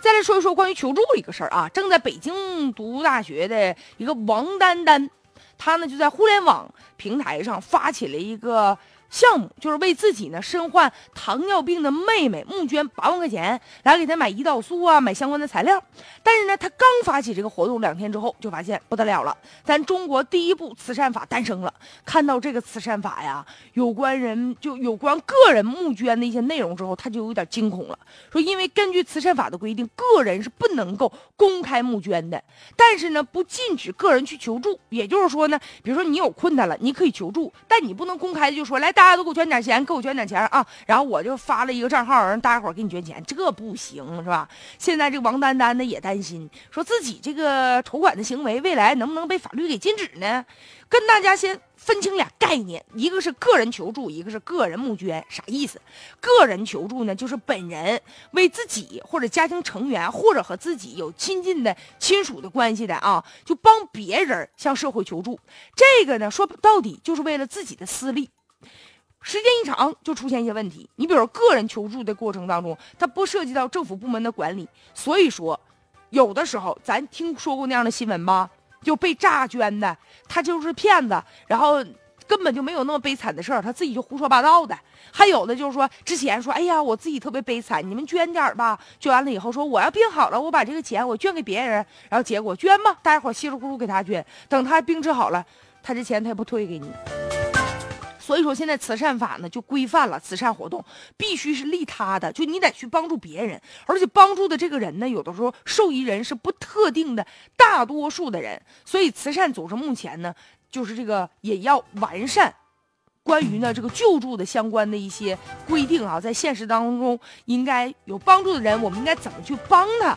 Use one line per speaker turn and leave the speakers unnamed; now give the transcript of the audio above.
再来说一说关于求助一个事儿啊，正在北京读大学的一个王丹丹，他呢就在互联网平台上发起了一个。项目就是为自己呢身患糖尿病的妹妹募捐八万块钱，来给她买胰岛素啊，买相关的材料。但是呢，他刚发起这个活动两天之后，就发现不得了了，咱中国第一部慈善法诞生了。看到这个慈善法呀，有关人就有关个人募捐的一些内容之后，他就有点惊恐了，说因为根据慈善法的规定，个人是不能够公开募捐的，但是呢，不禁止个人去求助。也就是说那，比如说你有困难了，你可以求助，但你不能公开的就说来。大家都给我捐点钱，给我捐点钱啊！然后我就发了一个账号，让大家伙给你捐钱，这不行是吧？现在这王丹丹呢也担心，说自己这个筹款的行为未来能不能被法律给禁止呢？跟大家先分清俩概念，一个是个人求助，一个是个人募捐，啥意思？个人求助呢，就是本人为自己或者家庭成员或者和自己有亲近的亲属的关系的啊，就帮别人向社会求助。这个呢，说到底就是为了自己的私利。时间一长，就出现一些问题。你比如个人求助的过程当中，它不涉及到政府部门的管理，所以说，有的时候咱听说过那样的新闻吧？就被诈捐的，他就是骗子，然后根本就没有那么悲惨的事儿，他自己就胡说八道的。还有的就是说，之前说，哎呀，我自己特别悲惨，你们捐点吧。捐完了以后说，我要病好了，我把这个钱我捐给别人，然后结果捐吧，大家伙稀里糊涂给他捐，等他病治好了，他这钱他也不退给你。所以说，现在慈善法呢就规范了，慈善活动必须是利他的，就你得去帮助别人，而且帮助的这个人呢，有的时候受益人是不特定的大多数的人。所以，慈善组织目前呢，就是这个也要完善关于呢这个救助的相关的一些规定啊，在现实当中应该有帮助的人，我们应该怎么去帮他？